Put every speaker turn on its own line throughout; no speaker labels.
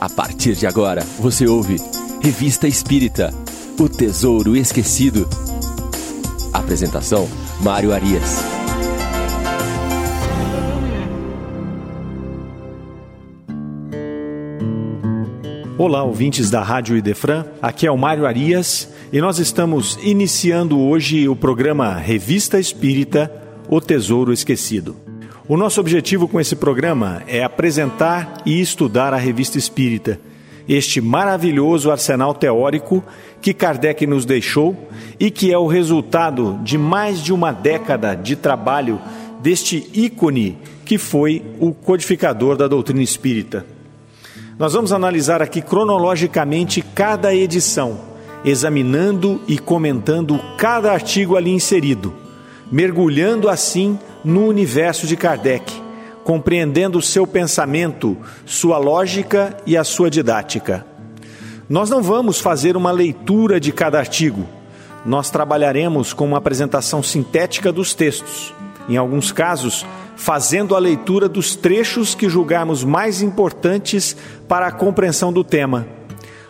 A partir de agora, você ouve Revista Espírita O Tesouro Esquecido. Apresentação: Mário Arias.
Olá, ouvintes da Rádio Idefran. Aqui é o Mário Arias e nós estamos iniciando hoje o programa Revista Espírita O Tesouro Esquecido. O nosso objetivo com esse programa é apresentar e estudar a Revista Espírita, este maravilhoso arsenal teórico que Kardec nos deixou e que é o resultado de mais de uma década de trabalho deste ícone que foi o codificador da doutrina espírita. Nós vamos analisar aqui cronologicamente cada edição, examinando e comentando cada artigo ali inserido, mergulhando assim no universo de Kardec, compreendendo o seu pensamento, sua lógica e a sua didática. Nós não vamos fazer uma leitura de cada artigo, nós trabalharemos com uma apresentação sintética dos textos, em alguns casos, fazendo a leitura dos trechos que julgarmos mais importantes para a compreensão do tema.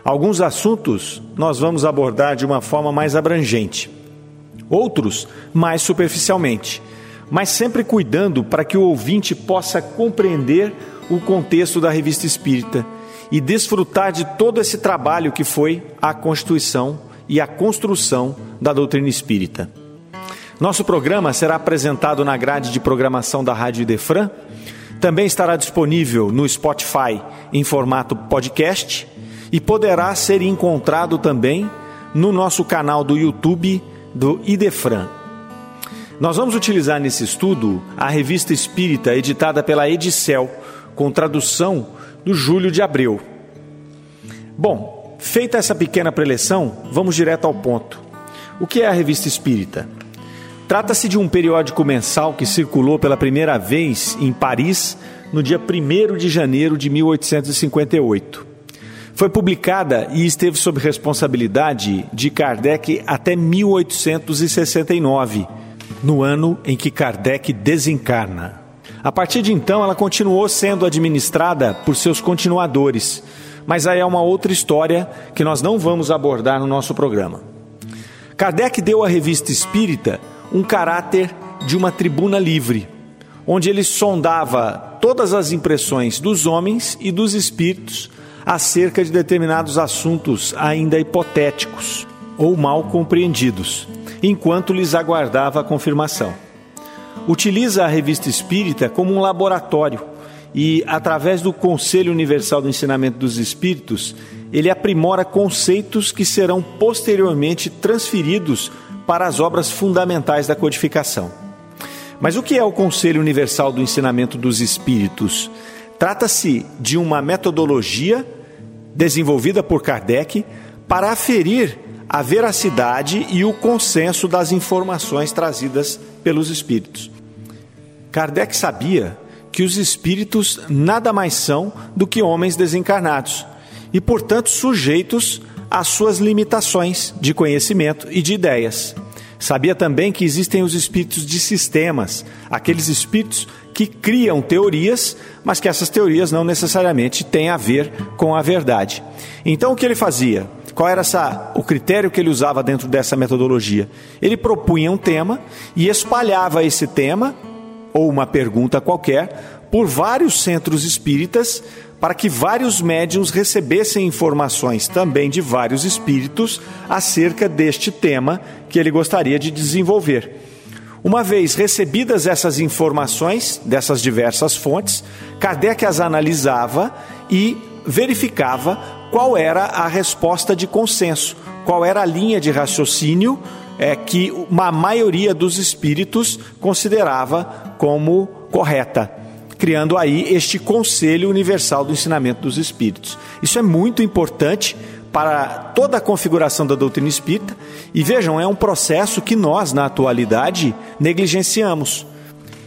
Alguns assuntos nós vamos abordar de uma forma mais abrangente, outros mais superficialmente mas sempre cuidando para que o ouvinte possa compreender o contexto da revista espírita e desfrutar de todo esse trabalho que foi a constituição e a construção da doutrina espírita. Nosso programa será apresentado na grade de programação da Rádio Idefran, também estará disponível no Spotify em formato podcast e poderá ser encontrado também no nosso canal do YouTube do Idefran. Nós vamos utilizar nesse estudo a revista espírita editada pela Edicel, com tradução do Júlio de Abreu. Bom, feita essa pequena preleção, vamos direto ao ponto. O que é a revista espírita? Trata-se de um periódico mensal que circulou pela primeira vez em Paris no dia 1 de janeiro de 1858. Foi publicada e esteve sob responsabilidade de Kardec até 1869 no ano em que Kardec desencarna. A partir de então, ela continuou sendo administrada por seus continuadores, mas aí é uma outra história que nós não vamos abordar no nosso programa. Kardec deu à revista espírita um caráter de uma tribuna livre, onde ele sondava todas as impressões dos homens e dos espíritos acerca de determinados assuntos ainda hipotéticos ou mal compreendidos enquanto lhes aguardava a confirmação. Utiliza a revista espírita como um laboratório e, através do Conselho Universal do Ensinamento dos Espíritos, ele aprimora conceitos que serão posteriormente transferidos para as obras fundamentais da codificação. Mas o que é o Conselho Universal do Ensinamento dos Espíritos? Trata-se de uma metodologia desenvolvida por Kardec para aferir a veracidade e o consenso das informações trazidas pelos espíritos. Kardec sabia que os espíritos nada mais são do que homens desencarnados e, portanto, sujeitos às suas limitações de conhecimento e de ideias. Sabia também que existem os espíritos de sistemas, aqueles espíritos que criam teorias, mas que essas teorias não necessariamente têm a ver com a verdade. Então o que ele fazia? Qual era essa, o critério que ele usava dentro dessa metodologia? Ele propunha um tema e espalhava esse tema, ou uma pergunta qualquer, por vários centros espíritas, para que vários médiums recebessem informações também de vários espíritos acerca deste tema que ele gostaria de desenvolver. Uma vez recebidas essas informações dessas diversas fontes, Kardec as analisava e verificava qual era a resposta de consenso, qual era a linha de raciocínio é, que uma maioria dos espíritos considerava como correta, criando aí este Conselho Universal do Ensinamento dos Espíritos. Isso é muito importante para toda a configuração da doutrina espírita e vejam, é um processo que nós, na atualidade, negligenciamos.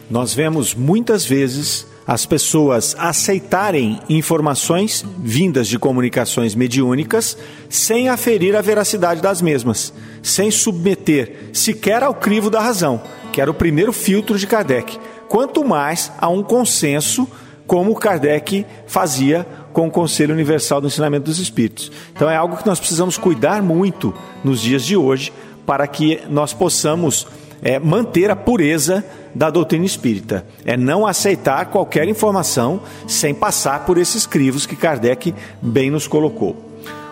Nós vemos muitas vezes as pessoas aceitarem informações vindas de comunicações mediúnicas sem aferir a veracidade das mesmas, sem submeter sequer ao crivo da razão, que era o primeiro filtro de Kardec, quanto mais a um consenso, como Kardec fazia com o Conselho Universal do Ensinamento dos Espíritos. Então é algo que nós precisamos cuidar muito nos dias de hoje para que nós possamos é, manter a pureza da doutrina espírita. É não aceitar qualquer informação sem passar por esses crivos que Kardec bem nos colocou.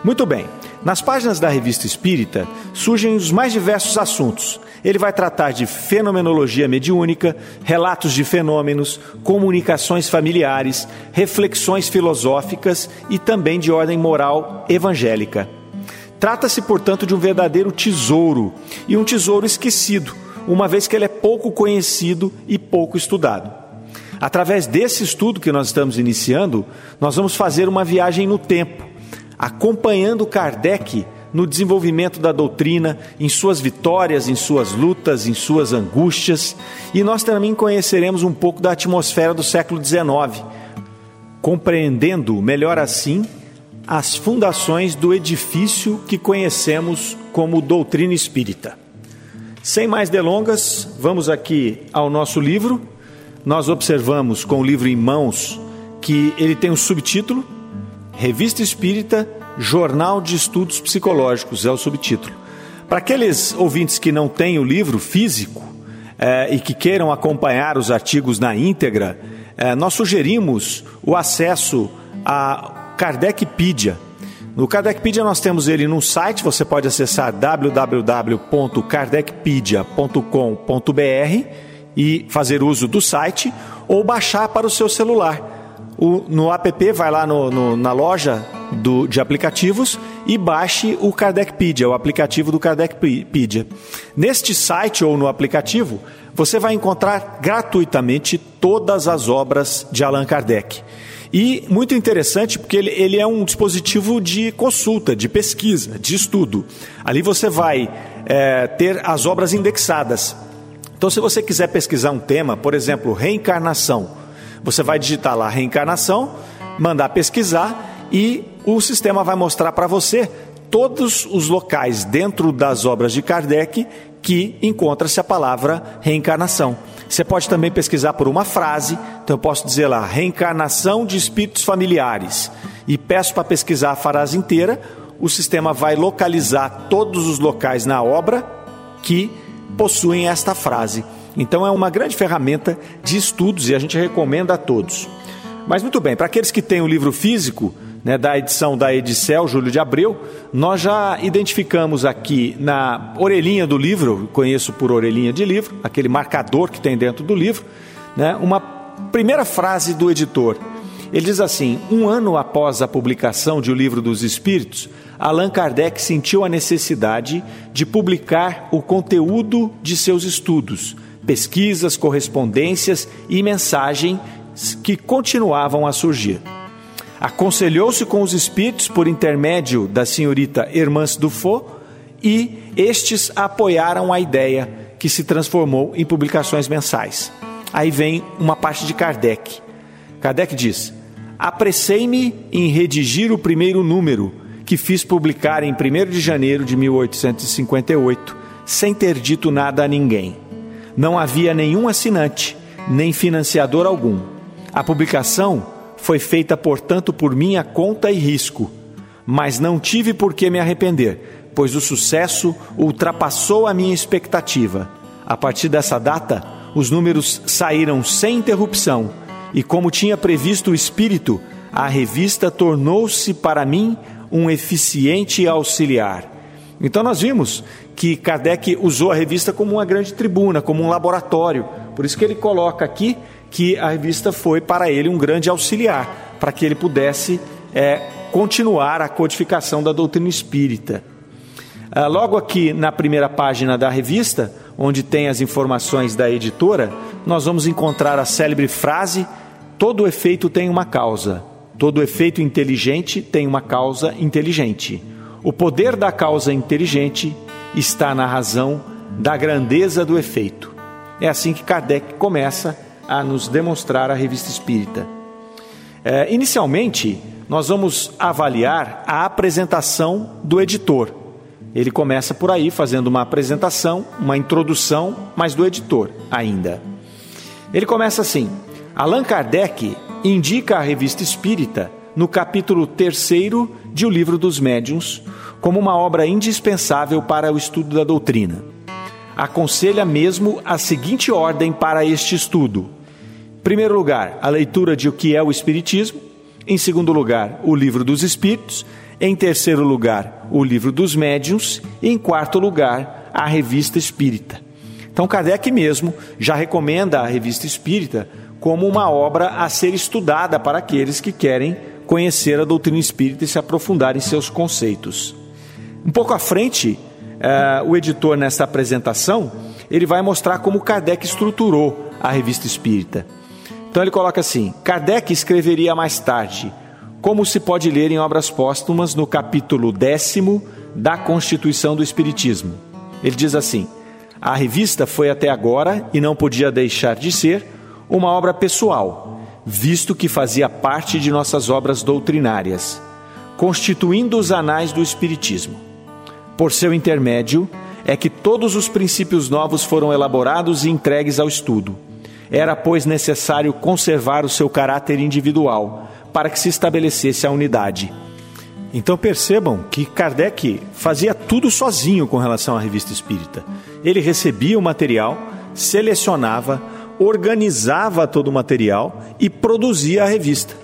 Muito bem. Nas páginas da Revista Espírita surgem os mais diversos assuntos. Ele vai tratar de fenomenologia mediúnica, relatos de fenômenos, comunicações familiares, reflexões filosóficas e também de ordem moral evangélica. Trata-se, portanto, de um verdadeiro tesouro e um tesouro esquecido, uma vez que ele é pouco conhecido e pouco estudado. Através desse estudo que nós estamos iniciando, nós vamos fazer uma viagem no tempo acompanhando Kardec no desenvolvimento da doutrina, em suas vitórias, em suas lutas, em suas angústias, e nós também conheceremos um pouco da atmosfera do século XIX, compreendendo melhor assim as fundações do edifício que conhecemos como doutrina espírita. Sem mais delongas, vamos aqui ao nosso livro. Nós observamos com o livro em mãos que ele tem um subtítulo Revista Espírita, Jornal de Estudos Psicológicos, é o subtítulo. Para aqueles ouvintes que não têm o livro físico eh, e que queiram acompanhar os artigos na íntegra, eh, nós sugerimos o acesso a Kardecpedia. No Kardecpedia nós temos ele no site, você pode acessar www.kardecpedia.com.br e fazer uso do site ou baixar para o seu celular o, no app, vai lá no, no, na loja do, de aplicativos e baixe o Kardecpedia, o aplicativo do Kardecpedia. Neste site ou no aplicativo, você vai encontrar gratuitamente todas as obras de Allan Kardec. E muito interessante porque ele, ele é um dispositivo de consulta, de pesquisa, de estudo. Ali você vai é, ter as obras indexadas. Então, se você quiser pesquisar um tema, por exemplo, reencarnação, você vai digitar lá reencarnação, mandar pesquisar e o sistema vai mostrar para você todos os locais dentro das obras de Kardec que encontra-se a palavra reencarnação. Você pode também pesquisar por uma frase, então eu posso dizer lá, reencarnação de espíritos familiares, e peço para pesquisar a frase inteira, o sistema vai localizar todos os locais na obra que possuem esta frase. Então é uma grande ferramenta de estudos e a gente recomenda a todos. Mas muito bem, para aqueles que têm o livro físico, né, da edição da Edicel, Júlio de Abreu, nós já identificamos aqui na orelhinha do livro, conheço por orelhinha de livro, aquele marcador que tem dentro do livro, né, uma primeira frase do editor. Ele diz assim: Um ano após a publicação de O Livro dos Espíritos, Allan Kardec sentiu a necessidade de publicar o conteúdo de seus estudos pesquisas, correspondências e mensagens que continuavam a surgir. Aconselhou-se com os espíritos por intermédio da senhorita Hermance Dufault e estes apoiaram a ideia que se transformou em publicações mensais. Aí vem uma parte de Kardec. Kardec diz: Apressei-me em redigir o primeiro número, que fiz publicar em 1 de janeiro de 1858, sem ter dito nada a ninguém. Não havia nenhum assinante, nem financiador algum. A publicação foi feita, portanto, por minha conta e risco, mas não tive por que me arrepender, pois o sucesso ultrapassou a minha expectativa. A partir dessa data, os números saíram sem interrupção, e como tinha previsto o espírito, a revista tornou-se para mim um eficiente auxiliar. Então nós vimos que Kardec usou a revista como uma grande tribuna, como um laboratório. Por isso que ele coloca aqui que a revista foi para ele um grande auxiliar, para que ele pudesse é, continuar a codificação da doutrina espírita. Ah, logo aqui na primeira página da revista, onde tem as informações da editora, nós vamos encontrar a célebre frase: todo efeito tem uma causa, todo efeito inteligente tem uma causa inteligente. O poder da causa inteligente está na razão da grandeza do efeito. É assim que Kardec começa a nos demonstrar a revista espírita. É, inicialmente, nós vamos avaliar a apresentação do editor. Ele começa por aí fazendo uma apresentação, uma introdução, mas do editor ainda. Ele começa assim: Allan Kardec indica a revista espírita no capítulo 3 de O Livro dos Médiuns, como uma obra indispensável para o estudo da doutrina. Aconselha mesmo a seguinte ordem para este estudo: em primeiro lugar, a leitura de o que é o Espiritismo, em segundo lugar, o Livro dos Espíritos, em terceiro lugar, o Livro dos Médiuns e em quarto lugar, a Revista Espírita. Então, Kardec mesmo já recomenda a Revista Espírita como uma obra a ser estudada para aqueles que querem conhecer a doutrina espírita e se aprofundar em seus conceitos. Um pouco à frente, uh, o editor, nessa apresentação, ele vai mostrar como Kardec estruturou a revista espírita. Então ele coloca assim: Kardec escreveria mais tarde, como se pode ler em obras póstumas no capítulo décimo da Constituição do Espiritismo. Ele diz assim: a revista foi até agora, e não podia deixar de ser, uma obra pessoal visto que fazia parte de nossas obras doutrinárias, constituindo os anais do Espiritismo. Por seu intermédio, é que todos os princípios novos foram elaborados e entregues ao estudo. Era, pois, necessário conservar o seu caráter individual, para que se estabelecesse a unidade. Então percebam que Kardec fazia tudo sozinho com relação à revista espírita. Ele recebia o material, selecionava, organizava todo o material e produzia a revista.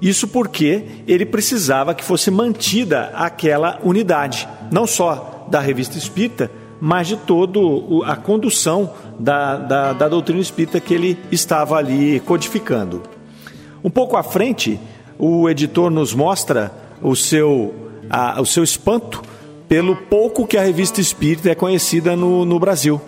Isso porque ele precisava que fosse mantida aquela unidade, não só da revista espírita, mas de toda a condução da, da, da doutrina espírita que ele estava ali codificando. Um pouco à frente, o editor nos mostra o seu, a, o seu espanto pelo pouco que a revista espírita é conhecida no, no Brasil.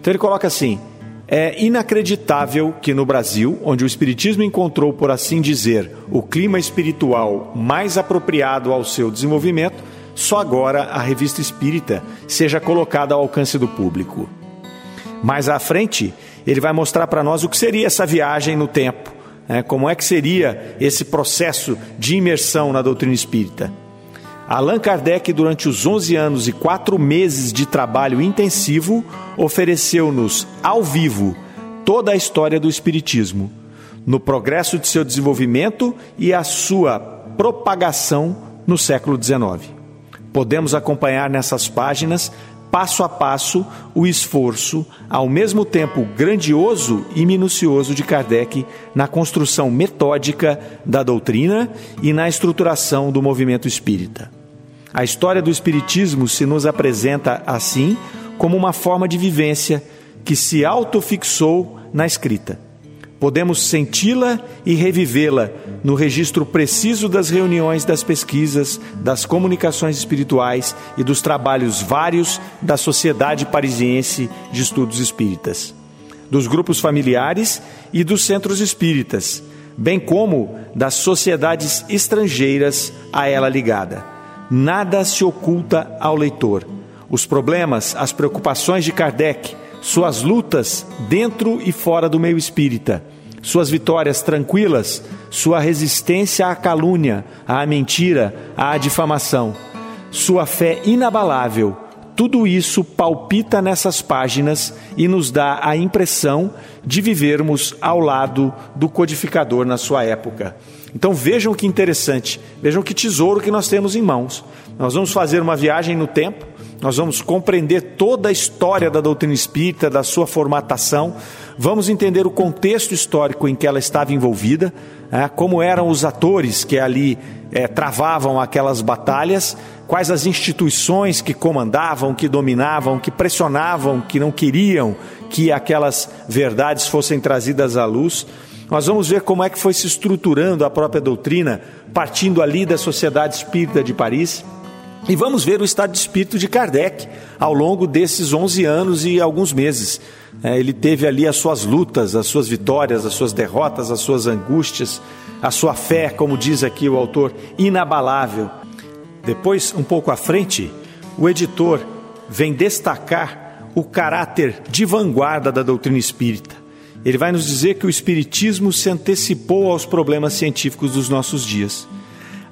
Então ele coloca assim: é inacreditável que no Brasil, onde o Espiritismo encontrou, por assim dizer, o clima espiritual mais apropriado ao seu desenvolvimento, só agora a revista espírita seja colocada ao alcance do público. Mais à frente, ele vai mostrar para nós o que seria essa viagem no tempo, né? como é que seria esse processo de imersão na doutrina espírita. Allan Kardec, durante os 11 anos e 4 meses de trabalho intensivo, ofereceu-nos ao vivo toda a história do Espiritismo, no progresso de seu desenvolvimento e a sua propagação no século XIX. Podemos acompanhar nessas páginas, passo a passo, o esforço, ao mesmo tempo grandioso e minucioso de Kardec na construção metódica da doutrina e na estruturação do movimento espírita. A história do Espiritismo se nos apresenta assim como uma forma de vivência que se autofixou na escrita. Podemos senti-la e revivê-la no registro preciso das reuniões, das pesquisas, das comunicações espirituais e dos trabalhos vários da Sociedade Parisiense de Estudos Espíritas, dos grupos familiares e dos centros espíritas, bem como das sociedades estrangeiras a ela ligada nada se oculta ao leitor. Os problemas, as preocupações de Kardec, suas lutas dentro e fora do meio espírita, suas vitórias tranquilas, sua resistência à calúnia, à mentira, à difamação, sua fé inabalável, tudo isso palpita nessas páginas e nos dá a impressão de vivermos ao lado do codificador na sua época. Então vejam que interessante, vejam que tesouro que nós temos em mãos. Nós vamos fazer uma viagem no tempo, nós vamos compreender toda a história da doutrina espírita, da sua formatação, vamos entender o contexto histórico em que ela estava envolvida, é, como eram os atores que ali é, travavam aquelas batalhas, quais as instituições que comandavam, que dominavam, que pressionavam, que não queriam que aquelas verdades fossem trazidas à luz. Nós vamos ver como é que foi se estruturando a própria doutrina, partindo ali da Sociedade Espírita de Paris. E vamos ver o estado de espírito de Kardec ao longo desses 11 anos e alguns meses. É, ele teve ali as suas lutas, as suas vitórias, as suas derrotas, as suas angústias, a sua fé, como diz aqui o autor, inabalável. Depois, um pouco à frente, o editor vem destacar o caráter de vanguarda da doutrina espírita. Ele vai nos dizer que o Espiritismo se antecipou aos problemas científicos dos nossos dias.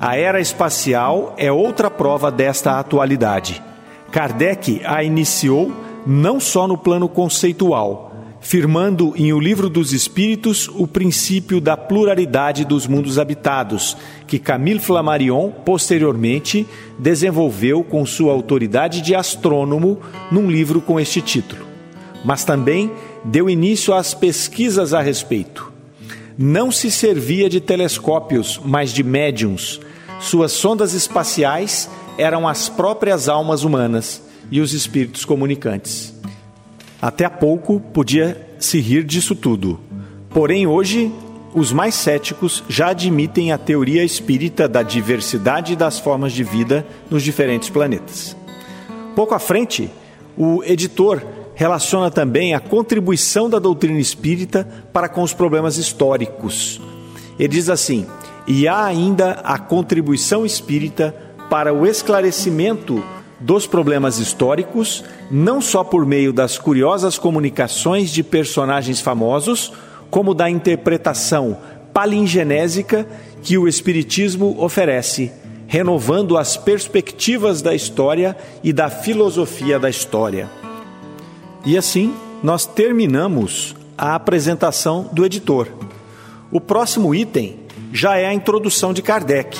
A era espacial é outra prova desta atualidade. Kardec a iniciou não só no plano conceitual, firmando em O Livro dos Espíritos o princípio da pluralidade dos mundos habitados, que Camille Flammarion posteriormente desenvolveu com sua autoridade de astrônomo num livro com este título. Mas também deu início às pesquisas a respeito. Não se servia de telescópios, mas de médiums. Suas sondas espaciais eram as próprias almas humanas e os espíritos comunicantes. Até há pouco podia se rir disso tudo. Porém, hoje, os mais céticos já admitem a teoria espírita da diversidade das formas de vida nos diferentes planetas. Pouco à frente, o editor relaciona também a contribuição da doutrina espírita para com os problemas históricos. Ele diz assim: e há ainda a contribuição espírita para o esclarecimento dos problemas históricos, não só por meio das curiosas comunicações de personagens famosos, como da interpretação palingenésica que o Espiritismo oferece, renovando as perspectivas da história e da filosofia da história. E assim, nós terminamos a apresentação do editor. O próximo item já é a introdução de Kardec.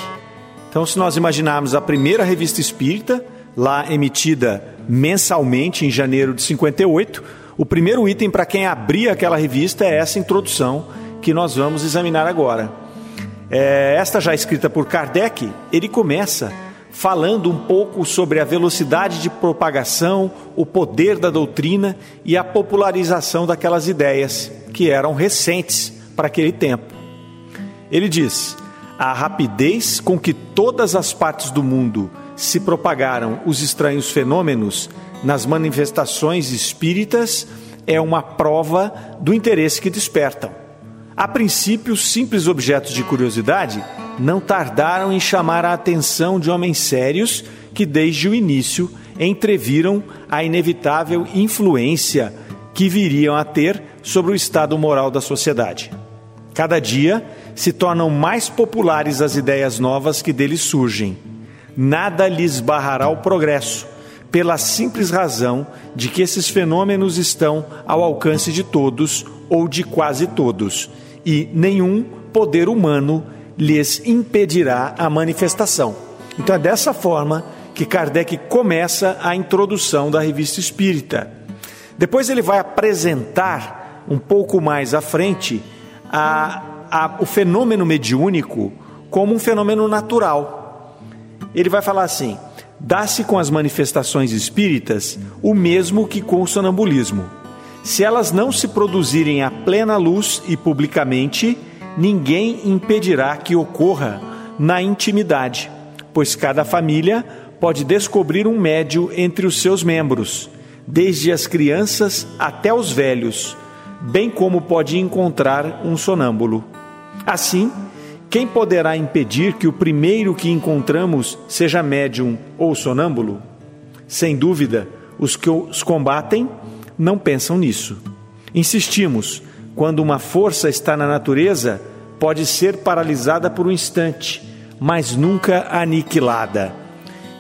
Então, se nós imaginarmos a primeira revista espírita, lá emitida mensalmente em janeiro de 58. O primeiro item para quem abria aquela revista é essa introdução que nós vamos examinar agora. É, esta já escrita por Kardec, ele começa falando um pouco sobre a velocidade de propagação, o poder da doutrina e a popularização daquelas ideias que eram recentes para aquele tempo. Ele diz: a rapidez com que todas as partes do mundo se propagaram os estranhos fenômenos nas manifestações espíritas é uma prova do interesse que despertam. A princípio, simples objetos de curiosidade não tardaram em chamar a atenção de homens sérios que, desde o início, entreviram a inevitável influência que viriam a ter sobre o estado moral da sociedade. Cada dia se tornam mais populares as ideias novas que deles surgem nada lhes barrará o progresso, pela simples razão de que esses fenômenos estão ao alcance de todos ou de quase todos, e nenhum poder humano lhes impedirá a manifestação. Então é dessa forma que Kardec começa a introdução da revista espírita. Depois ele vai apresentar um pouco mais à frente a, a, o fenômeno mediúnico como um fenômeno natural ele vai falar assim: dá-se com as manifestações espíritas o mesmo que com o sonambulismo. Se elas não se produzirem à plena luz e publicamente, ninguém impedirá que ocorra na intimidade, pois cada família pode descobrir um médio entre os seus membros, desde as crianças até os velhos, bem como pode encontrar um sonâmbulo. Assim, quem poderá impedir que o primeiro que encontramos seja médium ou sonâmbulo? Sem dúvida, os que os combatem não pensam nisso. Insistimos: quando uma força está na natureza, pode ser paralisada por um instante, mas nunca aniquilada.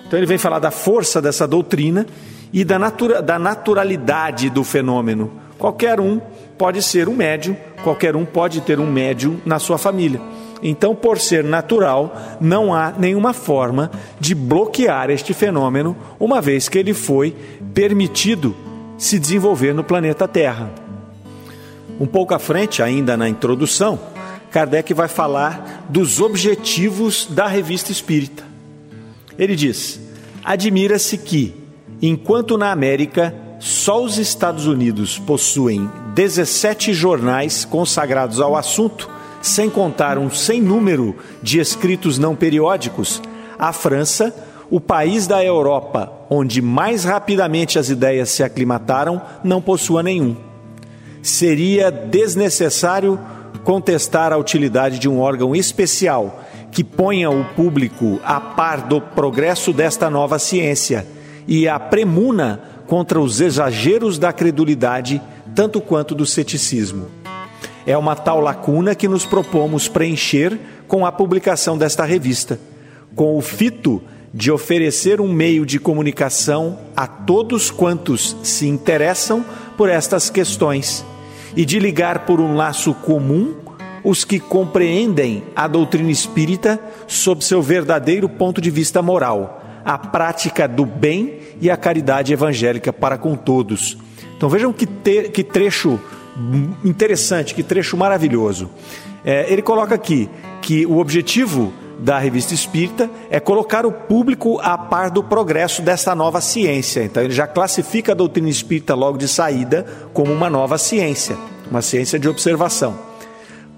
Então ele vem falar da força dessa doutrina e da, natura, da naturalidade do fenômeno. Qualquer um pode ser um médium, qualquer um pode ter um médium na sua família. Então, por ser natural, não há nenhuma forma de bloquear este fenômeno, uma vez que ele foi permitido se desenvolver no planeta Terra. Um pouco à frente, ainda na introdução, Kardec vai falar dos objetivos da revista espírita. Ele diz: admira-se que, enquanto na América só os Estados Unidos possuem 17 jornais consagrados ao assunto, sem contar um sem número de escritos não periódicos, a França, o país da Europa onde mais rapidamente as ideias se aclimataram, não possua nenhum. Seria desnecessário contestar a utilidade de um órgão especial que ponha o público a par do progresso desta nova ciência e a premuna contra os exageros da credulidade, tanto quanto do ceticismo. É uma tal lacuna que nos propomos preencher com a publicação desta revista, com o fito de oferecer um meio de comunicação a todos quantos se interessam por estas questões e de ligar por um laço comum os que compreendem a doutrina espírita sob seu verdadeiro ponto de vista moral, a prática do bem e a caridade evangélica para com todos. Então vejam que, te, que trecho interessante, que trecho maravilhoso. É, ele coloca aqui que o objetivo da revista espírita é colocar o público a par do progresso desta nova ciência. Então ele já classifica a doutrina espírita logo de saída como uma nova ciência, uma ciência de observação.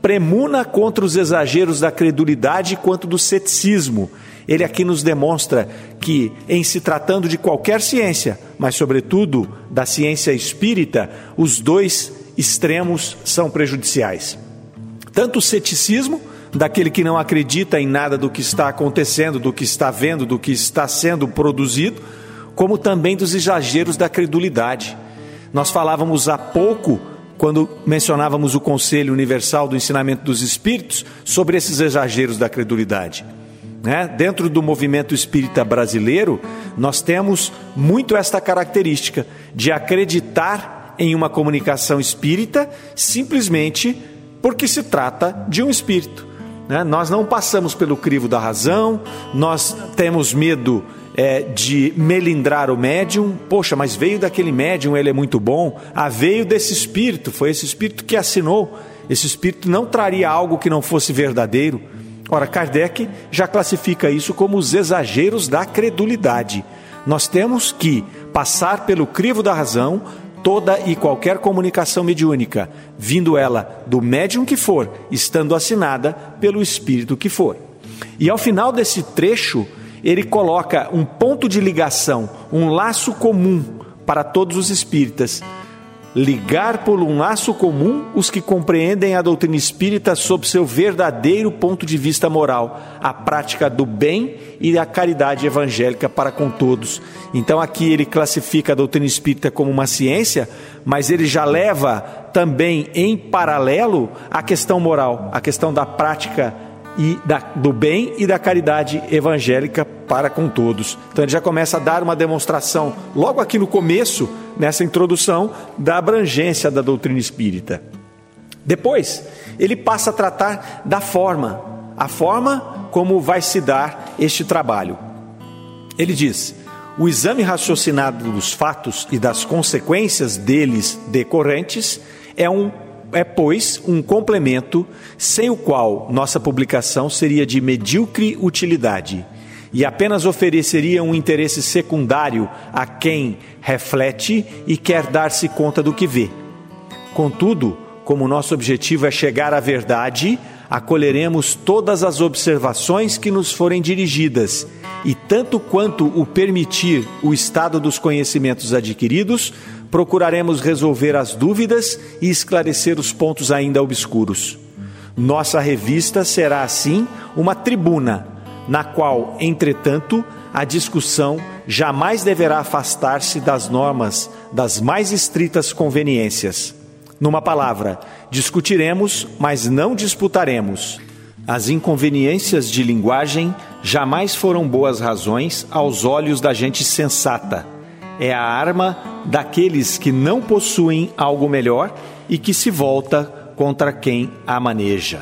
Premuna contra os exageros da credulidade quanto do ceticismo. Ele aqui nos demonstra que, em se tratando de qualquer ciência, mas sobretudo da ciência espírita, os dois extremos são prejudiciais. Tanto o ceticismo, daquele que não acredita em nada do que está acontecendo, do que está vendo, do que está sendo produzido, como também dos exageros da credulidade. Nós falávamos há pouco, quando mencionávamos o Conselho Universal do Ensinamento dos Espíritos, sobre esses exageros da credulidade. Né? Dentro do movimento espírita brasileiro, nós temos muito esta característica de acreditar em uma comunicação espírita simplesmente porque se trata de um espírito. Né? Nós não passamos pelo crivo da razão, nós temos medo é, de melindrar o médium. Poxa, mas veio daquele médium, ele é muito bom. Ah, veio desse espírito, foi esse espírito que assinou. Esse espírito não traria algo que não fosse verdadeiro. Ora, Kardec já classifica isso como os exageros da credulidade. Nós temos que passar pelo crivo da razão toda e qualquer comunicação mediúnica, vindo ela do médium que for, estando assinada pelo espírito que for. E ao final desse trecho, ele coloca um ponto de ligação, um laço comum para todos os espíritas, ligar por um laço comum os que compreendem a doutrina espírita sob seu verdadeiro ponto de vista moral, a prática do bem e a caridade evangélica para com todos. Então aqui ele classifica a doutrina espírita como uma ciência, mas ele já leva também em paralelo a questão moral, a questão da prática e da, do bem e da caridade evangélica para com todos. Então ele já começa a dar uma demonstração, logo aqui no começo, nessa introdução, da abrangência da doutrina espírita. Depois, ele passa a tratar da forma, a forma como vai se dar este trabalho. Ele diz: o exame raciocinado dos fatos e das consequências deles decorrentes é um é, pois, um complemento sem o qual nossa publicação seria de medíocre utilidade e apenas ofereceria um interesse secundário a quem reflete e quer dar-se conta do que vê. Contudo, como nosso objetivo é chegar à verdade, acolheremos todas as observações que nos forem dirigidas e, tanto quanto o permitir o estado dos conhecimentos adquiridos, procuraremos resolver as dúvidas e esclarecer os pontos ainda obscuros. Nossa revista será, assim, uma tribuna, na qual, entretanto, a discussão jamais deverá afastar-se das normas das mais estritas conveniências. Numa palavra, discutiremos, mas não disputaremos. As inconveniências de linguagem jamais foram boas razões aos olhos da gente sensata é a arma daqueles que não possuem algo melhor e que se volta contra quem a maneja.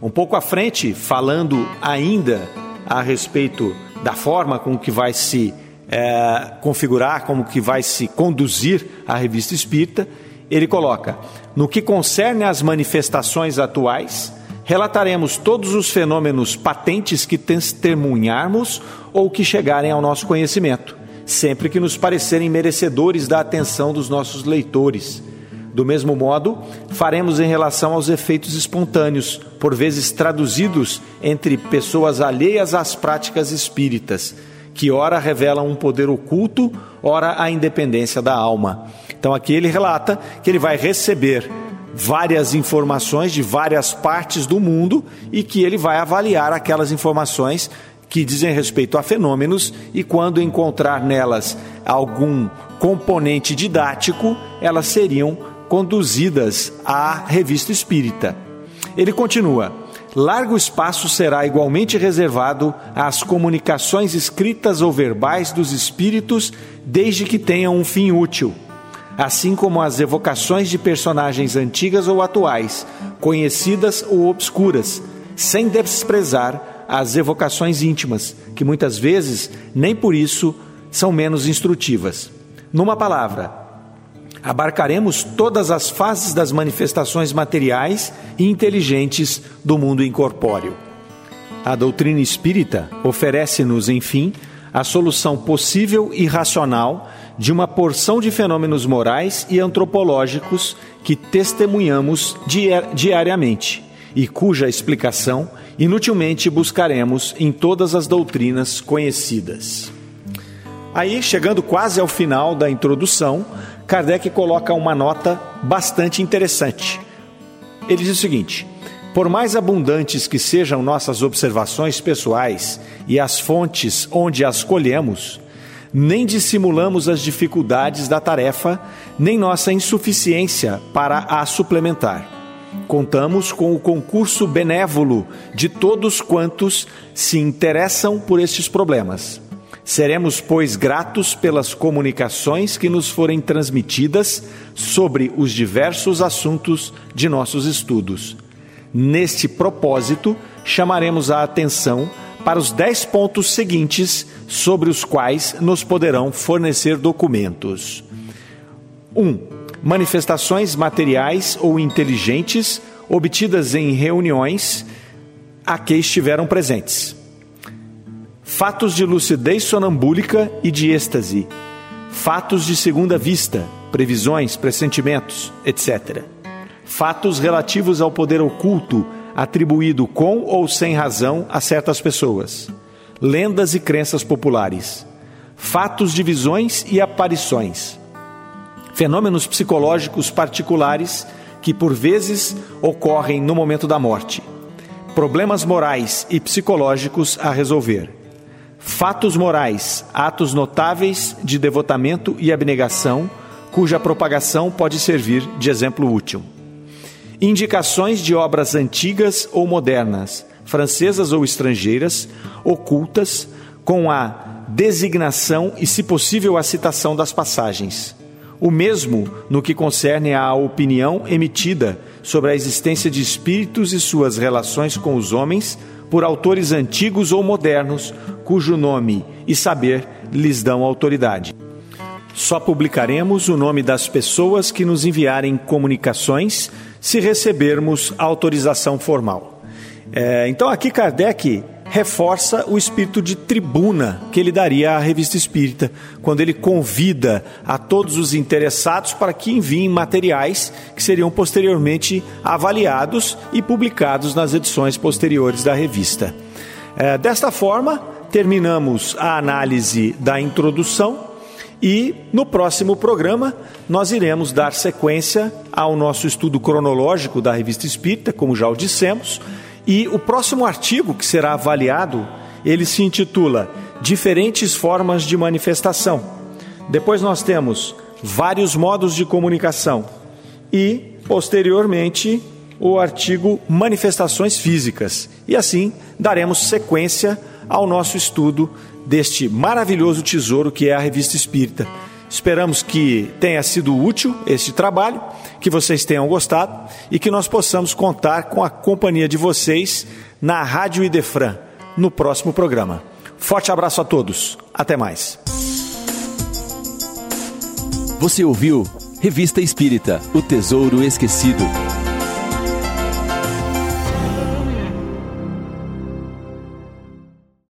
Um pouco à frente, falando ainda a respeito da forma com que vai se é, configurar, como que vai se conduzir a revista espírita, ele coloca: no que concerne às manifestações atuais, relataremos todos os fenômenos patentes que testemunharmos ou que chegarem ao nosso conhecimento sempre que nos parecerem merecedores da atenção dos nossos leitores. Do mesmo modo, faremos em relação aos efeitos espontâneos, por vezes traduzidos entre pessoas alheias às práticas espíritas, que ora revelam um poder oculto, ora a independência da alma. Então aqui ele relata que ele vai receber várias informações de várias partes do mundo e que ele vai avaliar aquelas informações que dizem respeito a fenômenos e quando encontrar nelas algum componente didático, elas seriam conduzidas à revista espírita. Ele continua: largo espaço será igualmente reservado às comunicações escritas ou verbais dos espíritos, desde que tenham um fim útil. assim como as evocações de personagens antigas ou atuais, conhecidas ou obscuras, sem desprezar as evocações íntimas, que muitas vezes nem por isso são menos instrutivas. Numa palavra, abarcaremos todas as fases das manifestações materiais e inteligentes do mundo incorpóreo. A doutrina espírita oferece-nos, enfim, a solução possível e racional de uma porção de fenômenos morais e antropológicos que testemunhamos diariamente e cuja explicação inutilmente buscaremos em todas as doutrinas conhecidas. Aí, chegando quase ao final da introdução, Kardec coloca uma nota bastante interessante. Ele diz o seguinte: por mais abundantes que sejam nossas observações pessoais e as fontes onde as colhemos, nem dissimulamos as dificuldades da tarefa, nem nossa insuficiência para a suplementar. Contamos com o concurso benévolo de todos quantos se interessam por estes problemas. Seremos, pois, gratos pelas comunicações que nos forem transmitidas sobre os diversos assuntos de nossos estudos Neste propósito, chamaremos a atenção para os dez pontos seguintes sobre os quais nos poderão fornecer documentos. 1. Um, manifestações materiais ou inteligentes obtidas em reuniões a que estiveram presentes. Fatos de lucidez sonambúlica e de êxtase. Fatos de segunda vista, previsões, pressentimentos, etc fatos relativos ao poder oculto atribuído com ou sem razão a certas pessoas, lendas e crenças populares, fatos de visões e aparições, fenômenos psicológicos particulares que por vezes ocorrem no momento da morte, problemas morais e psicológicos a resolver. Fatos morais, atos notáveis de devotamento e abnegação, cuja propagação pode servir de exemplo útil indicações de obras antigas ou modernas, francesas ou estrangeiras, ocultas, com a designação e, se possível, a citação das passagens. O mesmo no que concerne à opinião emitida sobre a existência de espíritos e suas relações com os homens por autores antigos ou modernos, cujo nome e saber lhes dão autoridade. Só publicaremos o nome das pessoas que nos enviarem comunicações se recebermos autorização formal. É, então aqui Kardec reforça o espírito de tribuna que ele daria à revista espírita, quando ele convida a todos os interessados para que enviem materiais que seriam posteriormente avaliados e publicados nas edições posteriores da revista. É, desta forma, terminamos a análise da introdução e no próximo programa nós iremos dar sequência ao nosso estudo cronológico da Revista Espírita, como já o dissemos, e o próximo artigo que será avaliado, ele se intitula Diferentes formas de manifestação. Depois nós temos vários modos de comunicação e posteriormente o artigo Manifestações Físicas. E assim daremos sequência ao nosso estudo deste maravilhoso tesouro que é a Revista Espírita. Esperamos que tenha sido útil este trabalho, que vocês tenham gostado e que nós possamos contar com a companhia de vocês na Rádio Idefran no próximo programa. Forte abraço a todos. Até mais.
Você ouviu Revista Espírita O Tesouro Esquecido.